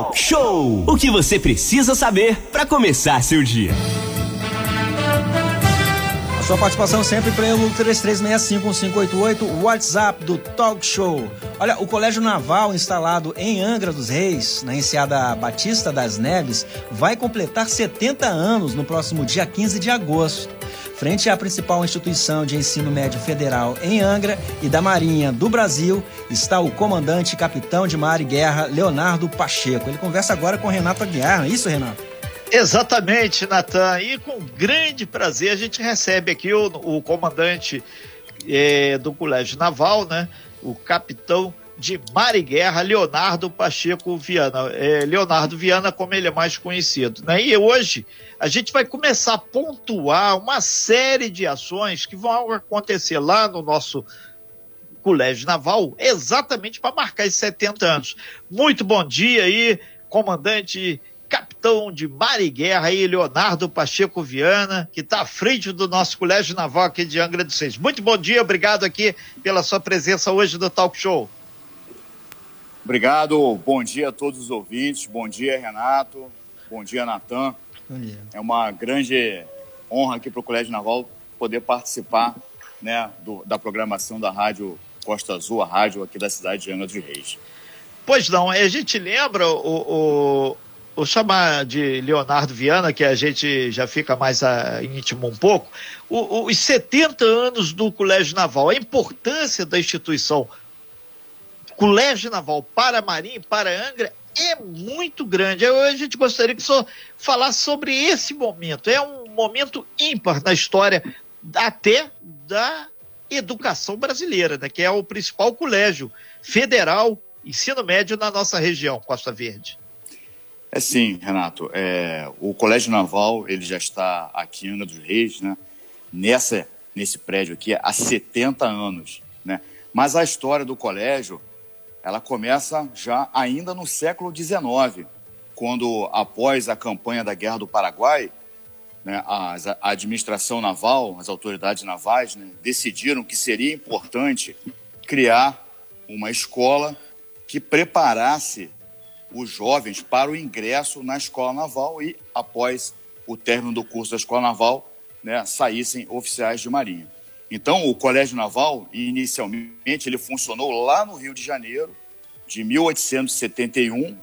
Talk Show. O que você precisa saber para começar seu dia. A sua participação sempre pelo 33651588, WhatsApp do Talk Show. Olha, o Colégio Naval, instalado em Angra dos Reis, na enseada Batista das Neves, vai completar 70 anos no próximo dia 15 de agosto. Frente à principal instituição de ensino médio federal em Angra e da Marinha do Brasil, está o comandante capitão de mar e guerra Leonardo Pacheco. Ele conversa agora com Renato Aguiar, não é isso, Renato? Exatamente, Natan. E com grande prazer a gente recebe aqui o, o comandante é, do Colégio Naval, né? O capitão de Mar e Guerra, Leonardo Pacheco Viana. É, Leonardo Viana, como ele é mais conhecido. Né? E hoje a gente vai começar a pontuar uma série de ações que vão acontecer lá no nosso Colégio Naval, exatamente para marcar esses 70 anos. Muito bom dia aí, comandante capitão de mar e guerra aí, Leonardo Pacheco Viana, que está à frente do nosso Colégio Naval aqui de Angra dos Reis. Muito bom dia, obrigado aqui pela sua presença hoje no Talk Show. Obrigado, bom dia a todos os ouvintes, bom dia Renato, bom dia Natan. Bom dia. É uma grande honra aqui para o Colégio Naval poder participar né, do, da programação da Rádio Costa Azul, a rádio aqui da cidade de Angra dos Reis. Pois não, a gente lembra o, o vou chamar de Leonardo Viana, que a gente já fica mais a, íntimo um pouco, o, os 70 anos do Colégio Naval, a importância da instituição Colégio Naval para Marinha e para Angra é muito grande. Eu, a gente gostaria que só falasse sobre esse momento. É um momento ímpar na história até da educação brasileira, né, que é o principal colégio federal, ensino médio na nossa região, Costa Verde. É sim, Renato. É, o Colégio Naval ele já está aqui em Angra dos Reis, né? Nessa, nesse prédio aqui há 70 anos, né? Mas a história do colégio ela começa já ainda no século XIX, quando após a campanha da Guerra do Paraguai, né, a, a, administração naval, as autoridades navais, né, decidiram que seria importante criar uma escola que preparasse os jovens para o ingresso na escola naval e, após o término do curso da escola naval, né, saíssem oficiais de marinha. Então, o Colégio Naval, inicialmente, ele funcionou lá no Rio de Janeiro, de 1871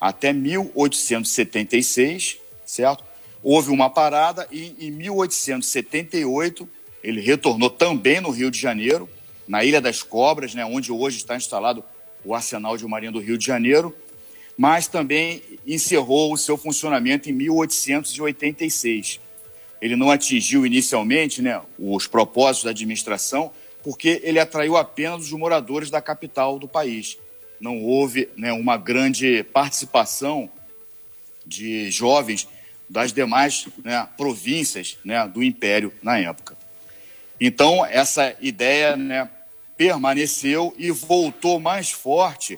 até 1876, certo? Houve uma parada e em 1878 ele retornou também no Rio de Janeiro, na Ilha das Cobras, né, onde hoje está instalado o Arsenal de Marinha do Rio de Janeiro, mas também encerrou o seu funcionamento em 1886. Ele não atingiu inicialmente né, os propósitos da administração, porque ele atraiu apenas os moradores da capital do país. Não houve né, uma grande participação de jovens das demais né, províncias né, do Império na época. Então, essa ideia né, permaneceu e voltou mais forte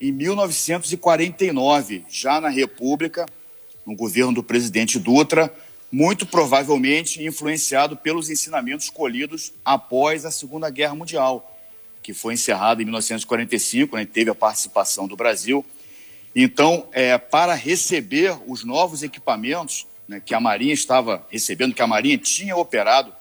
em 1949, já na República, no governo do presidente Dutra, muito provavelmente influenciado pelos ensinamentos colhidos após a Segunda Guerra Mundial, que foi encerrada em 1945, né, teve a participação do Brasil. Então, é, para receber os novos equipamentos né, que a Marinha estava recebendo, que a Marinha tinha operado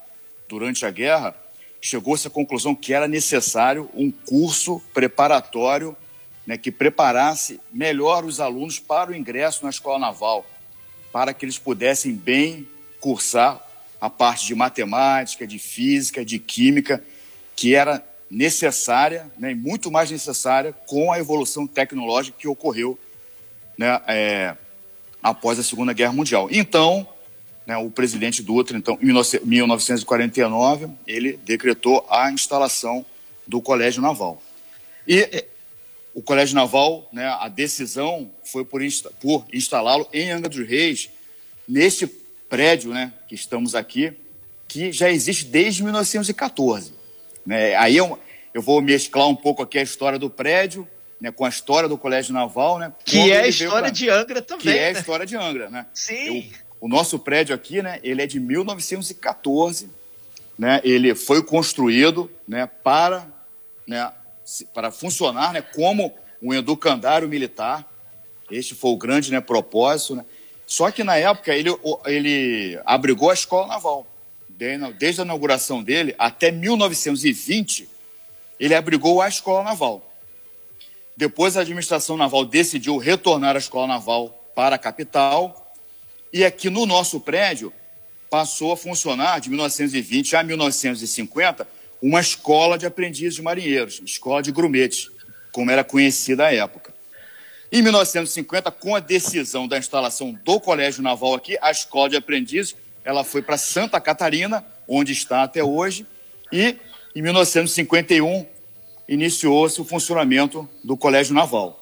durante a guerra, chegou-se à conclusão que era necessário um curso preparatório né, que preparasse melhor os alunos para o ingresso na escola naval, para que eles pudessem bem cursar a parte de matemática, de física, de química, que era necessária, né, muito mais necessária com a evolução tecnológica que ocorreu né, é, após a Segunda Guerra Mundial. Então, né, o presidente Dutra, então, em 1949, ele decretou a instalação do Colégio Naval. E o Colégio Naval, né, a decisão foi por, insta por instalá-lo em Angra dos Reis, neste prédio né, que estamos aqui, que já existe desde 1914. Né? Aí eu, eu vou mesclar um pouco aqui a história do prédio né, com a história do Colégio Naval. Né, que é a história pra... de Angra também. Que é a né? história de Angra. Né? Sim. Eu, o nosso prédio aqui, né, ele é de 1914, né, ele foi construído né, para né, para funcionar né, como um educandário militar. Este foi o grande né, propósito. Né? Só que na época ele, ele abrigou a escola naval. Desde a inauguração dele até 1920, ele abrigou a escola naval. Depois a administração naval decidiu retornar a escola naval para a capital. E aqui no nosso prédio passou a funcionar, de 1920 a 1950, uma escola de aprendizes de marinheiros, escola de grumete, como era conhecida à época. Em 1950, com a decisão da instalação do Colégio Naval aqui, a escola de aprendizes ela foi para Santa Catarina, onde está até hoje, e em 1951 iniciou-se o funcionamento do Colégio Naval.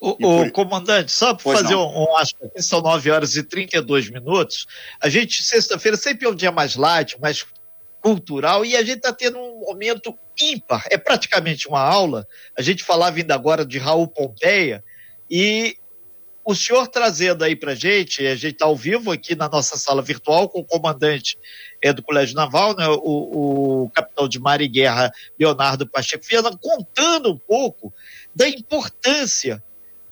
O, por... comandante, só para fazer não. um, um aqui, são 9 horas e 32 minutos. A gente, sexta-feira, sempre é um dia mais light, mais cultural, e a gente está tendo um momento ímpar. É praticamente uma aula. A gente falava ainda agora de Raul Pompeia, e o senhor trazendo aí para gente, a gente está ao vivo aqui na nossa sala virtual com o comandante é, do Colégio Naval, né, o, o capitão de mar e guerra Leonardo Pacheco Viana, contando um pouco da importância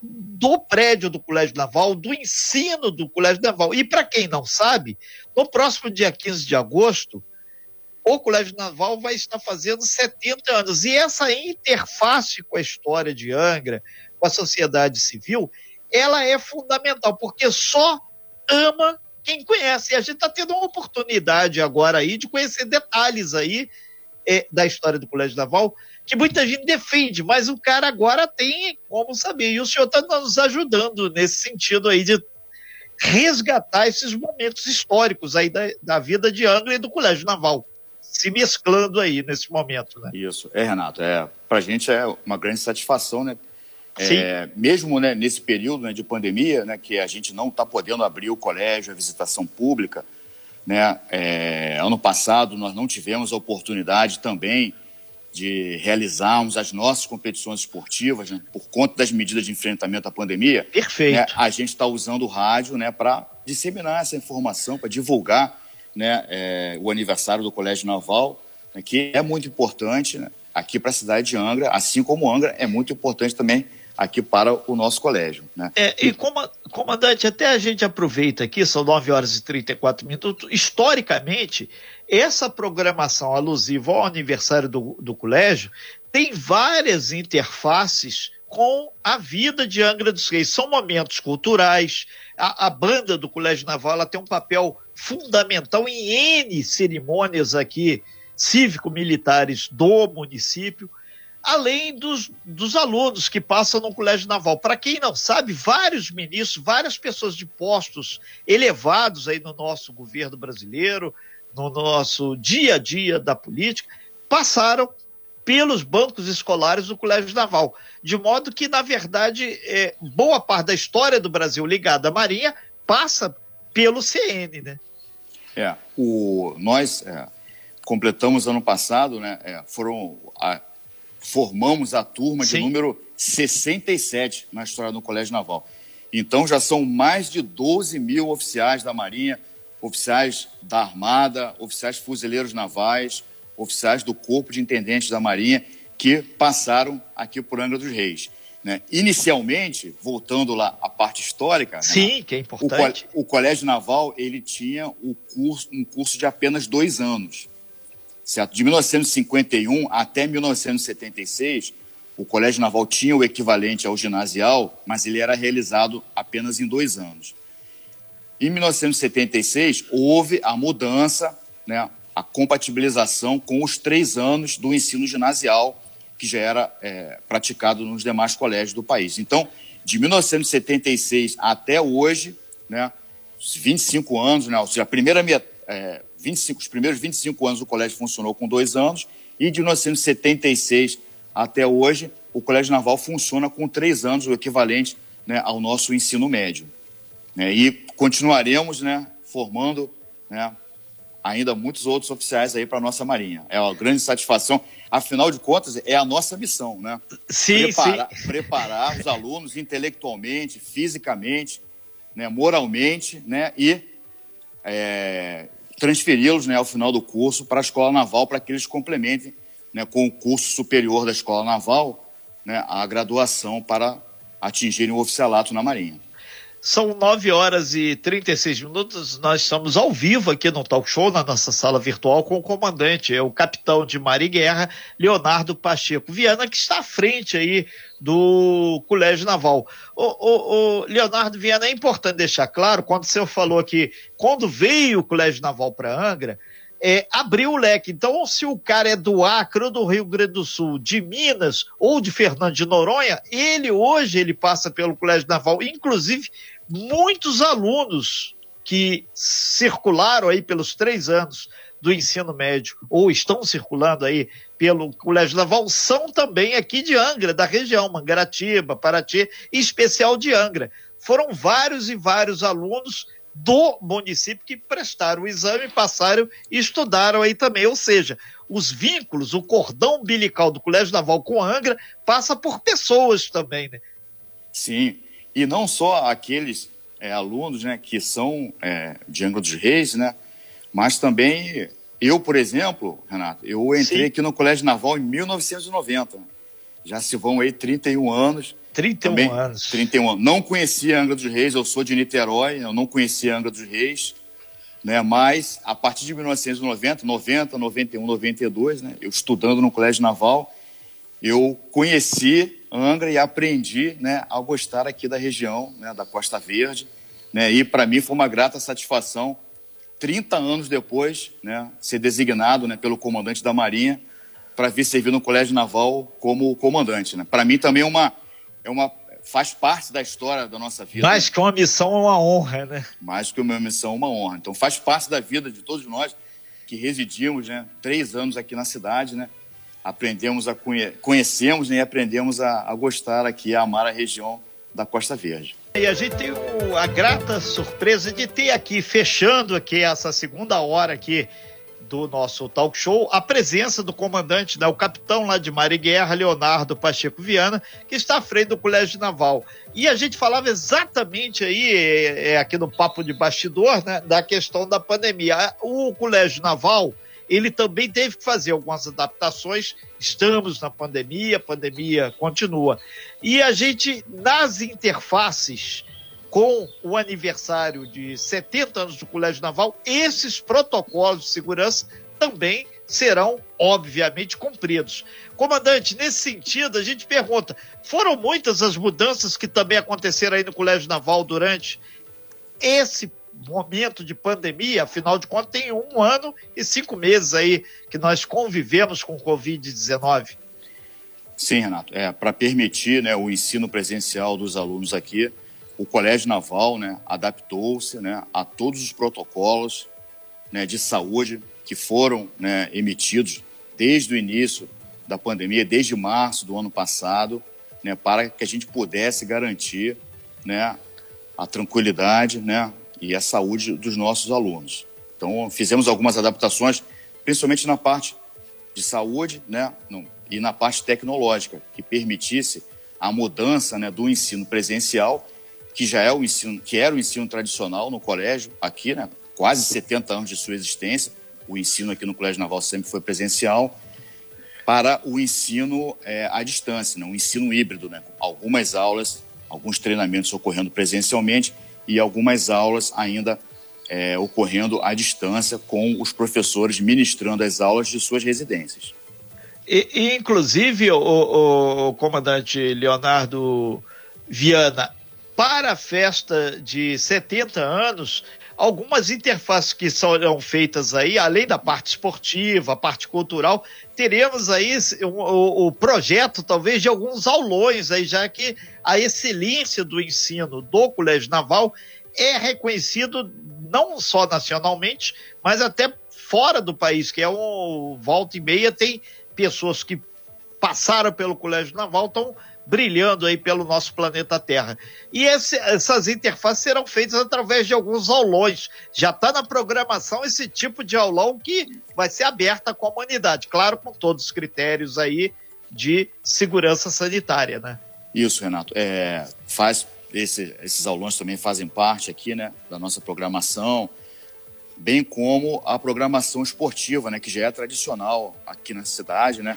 do prédio do Colégio Naval, do ensino do Colégio Naval. E para quem não sabe, no próximo dia 15 de agosto, o Colégio Naval vai estar fazendo 70 anos. E essa interface com a história de Angra, com a sociedade civil, ela é fundamental, porque só ama quem conhece. E a gente está tendo uma oportunidade agora aí de conhecer detalhes aí é, da história do Colégio Naval, que muita gente defende, mas o cara agora tem como saber. E o senhor está nos ajudando nesse sentido aí de resgatar esses momentos históricos aí da, da vida de Angra e do Colégio Naval se mesclando aí nesse momento, né? Isso, é Renato, é para a gente é uma grande satisfação, né? É, mesmo né, nesse período né, de pandemia, né, que a gente não está podendo abrir o colégio, a visitação pública, né, é, ano passado nós não tivemos a oportunidade também de realizarmos as nossas competições esportivas né, por conta das medidas de enfrentamento à pandemia. Perfeito. Né, a gente está usando o rádio né, para disseminar essa informação, para divulgar né, é, o aniversário do Colégio Naval, né, que é muito importante né, aqui para a cidade de Angra, assim como Angra é muito importante também aqui para o nosso colégio. Né? É, e comandante, até a gente aproveita aqui, são 9 horas e 34 minutos, historicamente, essa programação alusiva ao aniversário do, do colégio tem várias interfaces com a vida de Angra dos Reis. São momentos culturais, a, a banda do Colégio Naval tem um papel fundamental em N cerimônias aqui cívico-militares do município, além dos, dos alunos que passam no Colégio Naval. Para quem não sabe, vários ministros, várias pessoas de postos elevados aí no nosso governo brasileiro, no nosso dia a dia da política, passaram pelos bancos escolares do Colégio Naval. De modo que, na verdade, é, boa parte da história do Brasil ligada à Marinha passa pelo CN, né? É, o, nós é, completamos ano passado, né? É, foram, a, formamos a turma Sim. de número 67 na história do Colégio Naval. Então já são mais de 12 mil oficiais da Marinha, oficiais da Armada, oficiais fuzileiros navais, oficiais do Corpo de Intendentes da Marinha que passaram aqui por Angra dos Reis. Né? Inicialmente, voltando lá à parte histórica, sim, né? que é importante. O, o, Colégio Naval ele tinha o curso, um curso de apenas dois anos, certo? De 1951 até 1976, o Colégio Naval tinha o equivalente ao ginasial, mas ele era realizado apenas em dois anos. Em 1976 houve a mudança, né? a compatibilização com os três anos do ensino ginasial que já era é, praticado nos demais colégios do país. Então, de 1976 até hoje, né, 25 anos, né, ou seja, a primeira, é, 25, os primeiros 25 anos o colégio funcionou com dois anos, e de 1976 até hoje, o Colégio Naval funciona com três anos, o equivalente né, ao nosso ensino médio. Né, e continuaremos né, formando né, ainda muitos outros oficiais aí para a nossa Marinha. É uma grande satisfação. Afinal de contas, é a nossa missão, né? Sim, preparar, sim. Preparar os alunos intelectualmente, fisicamente, né, moralmente, né? E é, transferi-los né, ao final do curso para a Escola Naval para que eles complementem né, com o curso superior da Escola Naval né, a graduação para atingirem o oficialato na Marinha. São 9 horas e 36 minutos. Nós estamos ao vivo aqui no Talk Show, na nossa sala virtual, com o comandante, é o capitão de Mar e Guerra, Leonardo Pacheco Viana, que está à frente aí do Colégio Naval. O, o, o Leonardo Viana, é importante deixar claro, quando o senhor falou que quando veio o Colégio Naval para Angra, é, abriu o leque. Então, se o cara é do Acre ou do Rio Grande do Sul, de Minas ou de Fernando de Noronha, ele hoje ele passa pelo Colégio Naval, inclusive muitos alunos que circularam aí pelos três anos do ensino médio ou estão circulando aí pelo Colégio Naval são também aqui de Angra, da região, Mangaratiba, Paraty, em especial de Angra. Foram vários e vários alunos do município que prestaram o exame, passaram e estudaram aí também. Ou seja, os vínculos, o cordão umbilical do Colégio Naval com Angra passa por pessoas também, né? Sim, e não só aqueles é, alunos né, que são é, de Angra dos Reis, né, mas também eu, por exemplo, Renato, eu entrei Sim. aqui no Colégio Naval em 1990. Já se vão aí 31 anos. 31 também, anos. 31 anos. Não conhecia Angra dos Reis, eu sou de Niterói, eu não conhecia Angra dos Reis. Né, mas a partir de 1990, 90, 91, 92, né, eu estudando no Colégio Naval, eu conheci Angra e aprendi né, a gostar aqui da região, né, da Costa Verde. Né, e para mim foi uma grata satisfação, 30 anos depois, né, ser designado né, pelo comandante da Marinha para vir servir no Colégio Naval como comandante. Né. Para mim também é uma, é uma, faz parte da história da nossa vida. Mais que uma missão é uma honra, né? Mais que uma missão é uma honra. Então faz parte da vida de todos nós que residimos né, três anos aqui na cidade, né? aprendemos a conhe conhecemos né, e aprendemos a, a, gostar aqui, a amar a região da Costa Verde. E a gente tem a grata surpresa de ter aqui, fechando aqui essa segunda hora aqui do nosso talk show, a presença do comandante, né, o capitão lá de Mar e Guerra, Leonardo Pacheco Viana, que está à frente do Colégio Naval. E a gente falava exatamente aí, é, é aqui no papo de bastidor, né, da questão da pandemia. O Colégio Naval, ele também teve que fazer algumas adaptações. Estamos na pandemia, a pandemia continua. E a gente, nas interfaces com o aniversário de 70 anos do Colégio Naval, esses protocolos de segurança também serão, obviamente, cumpridos. Comandante, nesse sentido, a gente pergunta: foram muitas as mudanças que também aconteceram aí no Colégio Naval durante esse momento de pandemia, afinal de contas, tem um ano e cinco meses aí que nós convivemos com o Covid-19. Sim, Renato. É, para permitir né, o ensino presencial dos alunos aqui, o Colégio Naval né, adaptou-se né, a todos os protocolos né, de saúde que foram né, emitidos desde o início da pandemia, desde março do ano passado, né, para que a gente pudesse garantir né, a tranquilidade, né, e a saúde dos nossos alunos. Então, fizemos algumas adaptações, principalmente na parte de saúde né, e na parte tecnológica, que permitisse a mudança né, do ensino presencial, que já é o ensino, que era o ensino tradicional no colégio, aqui, né, quase 70 anos de sua existência. O ensino aqui no Colégio Naval sempre foi presencial, para o ensino é, à distância, né, um ensino híbrido, né, algumas aulas, alguns treinamentos ocorrendo presencialmente e algumas aulas ainda é, ocorrendo à distância, com os professores ministrando as aulas de suas residências. E, inclusive, o, o, o, comandante Leonardo Viana, para a festa de 70 anos, algumas interfaces que serão feitas aí, além da parte esportiva, a parte cultural, teremos aí o, o, projeto, talvez, de alguns aulões aí, já que a excelência do ensino do Colégio Naval é reconhecido não só nacionalmente, mas até fora do país, que é um volta e meia, tem pessoas que passaram pelo Colégio Naval, estão brilhando aí pelo nosso planeta Terra. E esse, essas interfaces serão feitas através de alguns aulões. Já está na programação esse tipo de aulão que vai ser aberto à comunidade, claro, com todos os critérios aí de segurança sanitária, né? Isso, Renato. É, faz esse, esses aulões também fazem parte aqui, né, da nossa programação, bem como a programação esportiva, né, que já é tradicional aqui na cidade, né?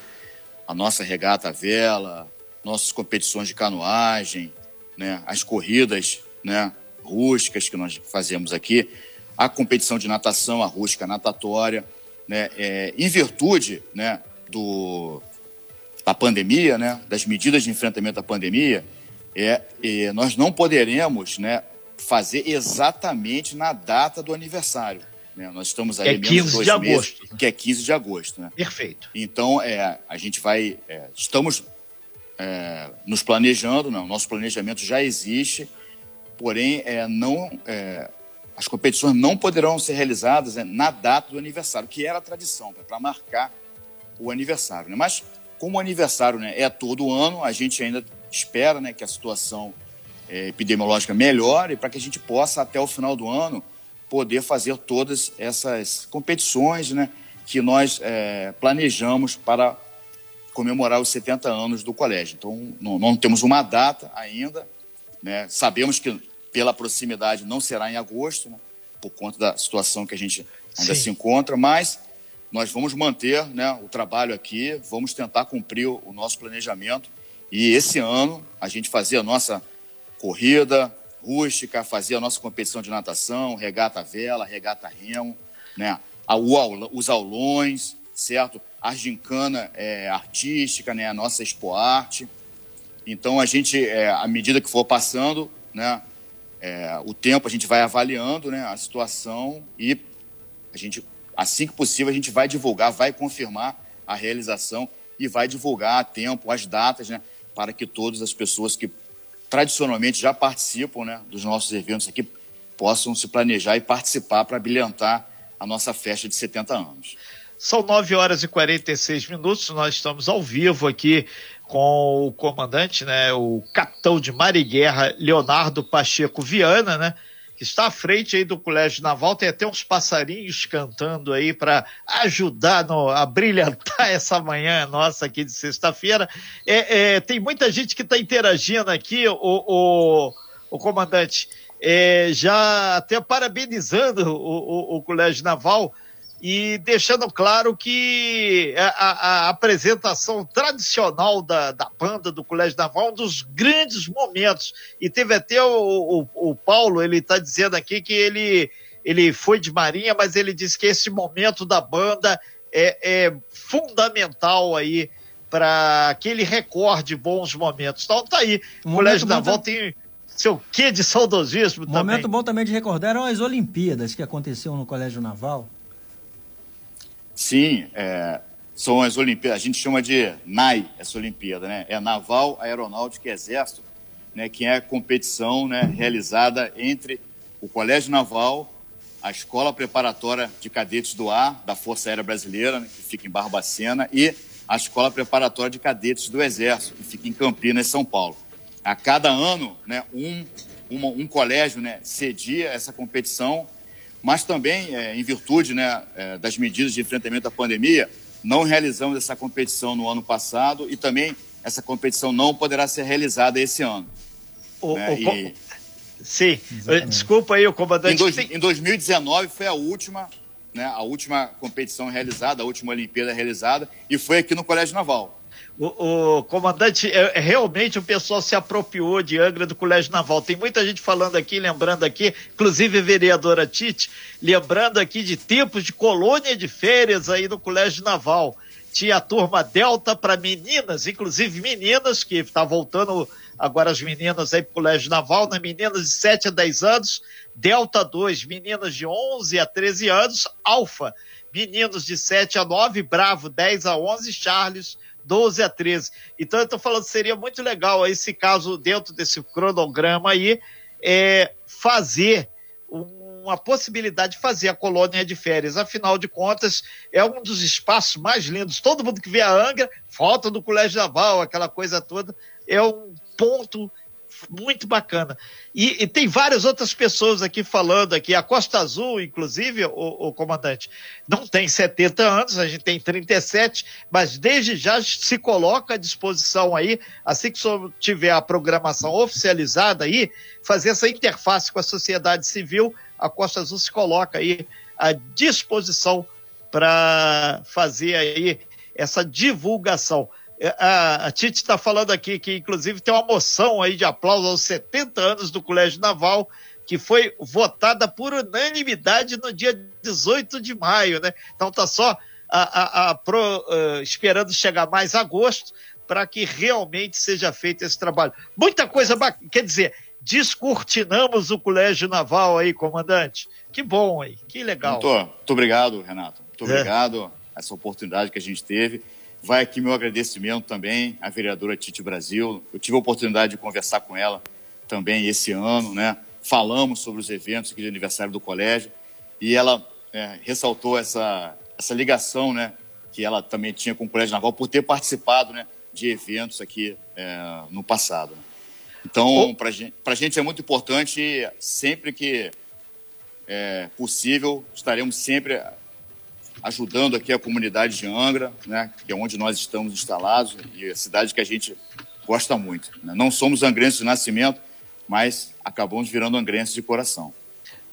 A nossa regata à vela, nossas competições de canoagem, né, as corridas né, rústicas que nós fazemos aqui, a competição de natação, a rústica natatória, né, é, em virtude né, do, da pandemia, né, das medidas de enfrentamento da pandemia, é, é, nós não poderemos né, fazer exatamente na data do aniversário. Né? Nós estamos aí é 15 de agosto. Meses, que é 15 de agosto. Né? Perfeito. Então, é, a gente vai. É, estamos é, nos planejando, não, nosso planejamento já existe, porém, é, não, é, as competições não poderão ser realizadas né, na data do aniversário, que era a tradição, para marcar o aniversário. Né? Mas, como o aniversário né, é todo ano, a gente ainda espera né, que a situação é, epidemiológica melhore para que a gente possa, até o final do ano, poder fazer todas essas competições né, que nós é, planejamos para comemorar os 70 anos do colégio. Então, não, não temos uma data ainda, né? sabemos que pela proximidade não será em agosto, né? por conta da situação que a gente ainda Sim. se encontra, mas nós vamos manter né, o trabalho aqui, vamos tentar cumprir o, nosso planejamento e esse ano a gente fazer a nossa corrida rústica, fazer a nossa competição de natação, regata vela, regata remo, né? os aulões, certo? A gincana é, artística, né? A nossa expo arte. Então a gente, é, à medida que for passando, né? É, o tempo a gente vai avaliando, né? A situação e a gente, assim que possível, a gente vai divulgar, vai confirmar a realização e vai divulgar a tempo as datas, né? Para que todas as pessoas que tradicionalmente já participam né, dos nossos eventos aqui possam se planejar e participar para brilhantar a nossa festa de 70 anos. São 9 horas e 46 minutos, nós estamos ao vivo aqui com o comandante, né, o capitão de mar e guerra, Leonardo Pacheco Viana, né, que está à frente aí do Colégio Naval, tem até uns passarinhos cantando aí para ajudar no, a brilhantar essa manhã nossa aqui de sexta-feira. É, é, tem muita gente que está interagindo aqui, o, o, o comandante, é, já até parabenizando o, o, o Colégio Naval e deixando claro que a, a, a apresentação tradicional da, da, banda do Colégio Naval é um dos grandes momentos. E teve até o, o, o Paulo, ele está dizendo aqui que ele, ele foi de Marinha, mas ele disse que esse momento da banda é, é fundamental aí para que ele recorde bons momentos. Então tá aí, o Colégio Naval tem seu quê de saudosismo um Momento bom também de recordar eram as Olimpíadas que aconteceram no Colégio Naval. Sim, é, são as Olimpíadas, a gente chama de NAI, essa Olimpíada, né? É Naval, Aeronáutica e Exército, né? que é a competição né, realizada entre o Colégio Naval, a Escola Preparatória de Cadetes do Ar, da Força Aérea Brasileira, né, que fica em Barbacena, e a Escola Preparatória de Cadetes do Exército, que fica em Campinas, São Paulo. A cada ano, né, um, uma, um colégio né, cedia essa competição mas também, é, em virtude né, é, das medidas de enfrentamento à pandemia, não realizamos essa competição no ano passado e também essa competição não poderá ser realizada esse ano. O, né? o, e... Sim, Exatamente. desculpa aí, o comandante. Em, dois, em 2019 foi a última, né, a última competição realizada, a última Olimpíada realizada, e foi aqui no Colégio Naval. O, o, comandante, é, é, realmente o pessoal se apropriou de Angra do Colégio Naval. Tem muita gente falando aqui, lembrando aqui, inclusive a vereadora Tite, lembrando aqui de tempos de colônia de férias aí no Colégio Naval. Tinha a turma Delta para meninas, inclusive meninas, que está voltando agora as meninas aí para o Colégio Naval, né? meninas de 7 a 10 anos, Delta 2, meninas de 11 a 13 anos, Alfa, meninos de 7 a 9, Bravo 10 a 11, Charles 12 a 13. Então eu estou falando seria muito legal esse caso dentro desse cronograma aí é, fazer uma possibilidade de fazer a colônia de férias. Afinal de contas, é um dos espaços mais lindos. Todo mundo que vê a Angra, foto do Colégio Naval, aquela coisa toda, é um ponto muito bacana. E, e, tem várias outras pessoas aqui falando aqui. A Costa Azul, inclusive, o, o, comandante, não tem 70 anos, a gente tem 37, mas desde já se coloca à disposição aí, assim que tiver a programação oficializada aí, fazer essa interface com a sociedade civil, a Costa Azul se coloca aí à disposição para fazer aí essa divulgação. É, a, a Tite está falando aqui que, inclusive, tem uma moção aí de aplauso aos 70 anos do Colégio Naval, que foi votada por unanimidade no dia 18 de maio, né? Então tá só a, a, pro, esperando chegar mais agosto para que realmente seja feito esse trabalho. Muita coisa bacana, quer dizer, descortinamos o Colégio Naval aí, comandante. Que bom aí, que legal. Muito, muito obrigado, Renato. Muito é. obrigado essa oportunidade que a gente teve. Vai aqui meu agradecimento também à vereadora Tite Brasil. Eu tive a oportunidade de conversar com ela também esse ano, né? Falamos sobre os eventos aqui de aniversário do colégio e ela é, ressaltou essa, essa ligação, né? Que ela também tinha com o Colégio Naval por ter participado, né? De eventos aqui é, no passado. Então, para gente, a gente é muito importante, sempre que é, possível, estaremos sempre ajudando aqui a comunidade de Angra, né, que é onde nós estamos instalados e a cidade que a gente gosta muito. Né? Não somos angrenses de nascimento, mas acabamos virando angrenses de coração.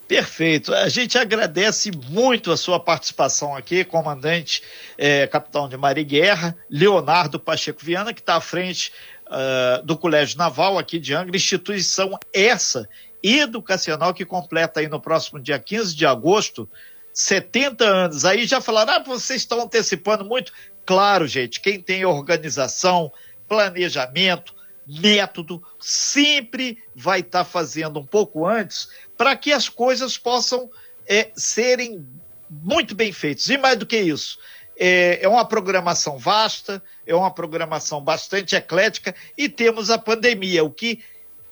Perfeito. A gente agradece muito a sua participação aqui, comandante, é, capitão de Guerra, Leonardo Pacheco Viana, que está à frente uh, do Colégio Naval aqui de Angra, instituição essa educacional que completa aí no próximo dia 15 de agosto 70 anos. Aí já falaram, ah, vocês estão antecipando muito. Claro, gente, quem tem organização, planejamento, método, sempre vai estar tá fazendo um pouco antes para que as coisas possam é, serem muito bem feitas. E mais do que isso, é, é, uma programação vasta, é uma programação bastante eclética e temos a pandemia, o que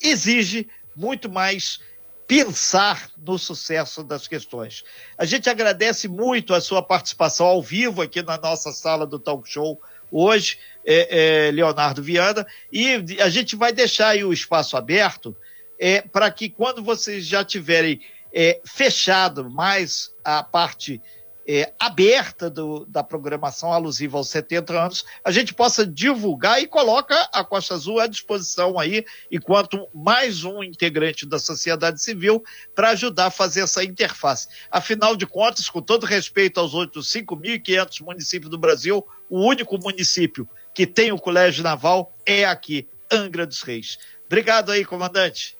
exige muito mais pensar no sucesso das questões. A gente agradece muito a sua participação ao vivo aqui na nossa sala do talk show hoje, é, é, Leonardo Viana, e a gente vai deixar o espaço aberto é, para que quando vocês já tiverem é, fechado mais a parte é, aberta do, da programação alusiva aos 70 anos, a gente possa divulgar e coloca a Costa Azul à disposição aí, enquanto mais um integrante da sociedade civil, para ajudar a fazer essa interface. Afinal de contas, com todo respeito aos outros 5.500 municípios do Brasil, o único município que tem o Colégio Naval é aqui, Angra dos Reis. Obrigado aí, comandante.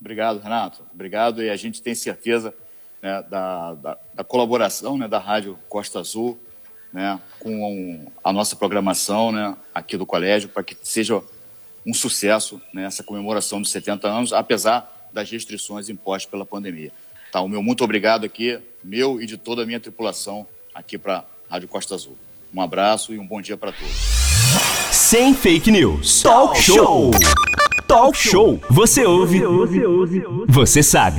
Obrigado, Renato. Obrigado e a gente tem certeza né, da, da, da, colaboração né, da Rádio Costa Azul né, com a nossa programação né, aqui do colégio para que seja um sucesso né, essa comemoração dos 70 anos, apesar das restrições impostas pela pandemia. Tá, o meu muito obrigado aqui, meu e de toda a minha tripulação aqui para a Rádio Costa Azul. Um abraço e um bom dia para todos. Sem fake news. Talk show. Talk show. Você ouve. Você sabe.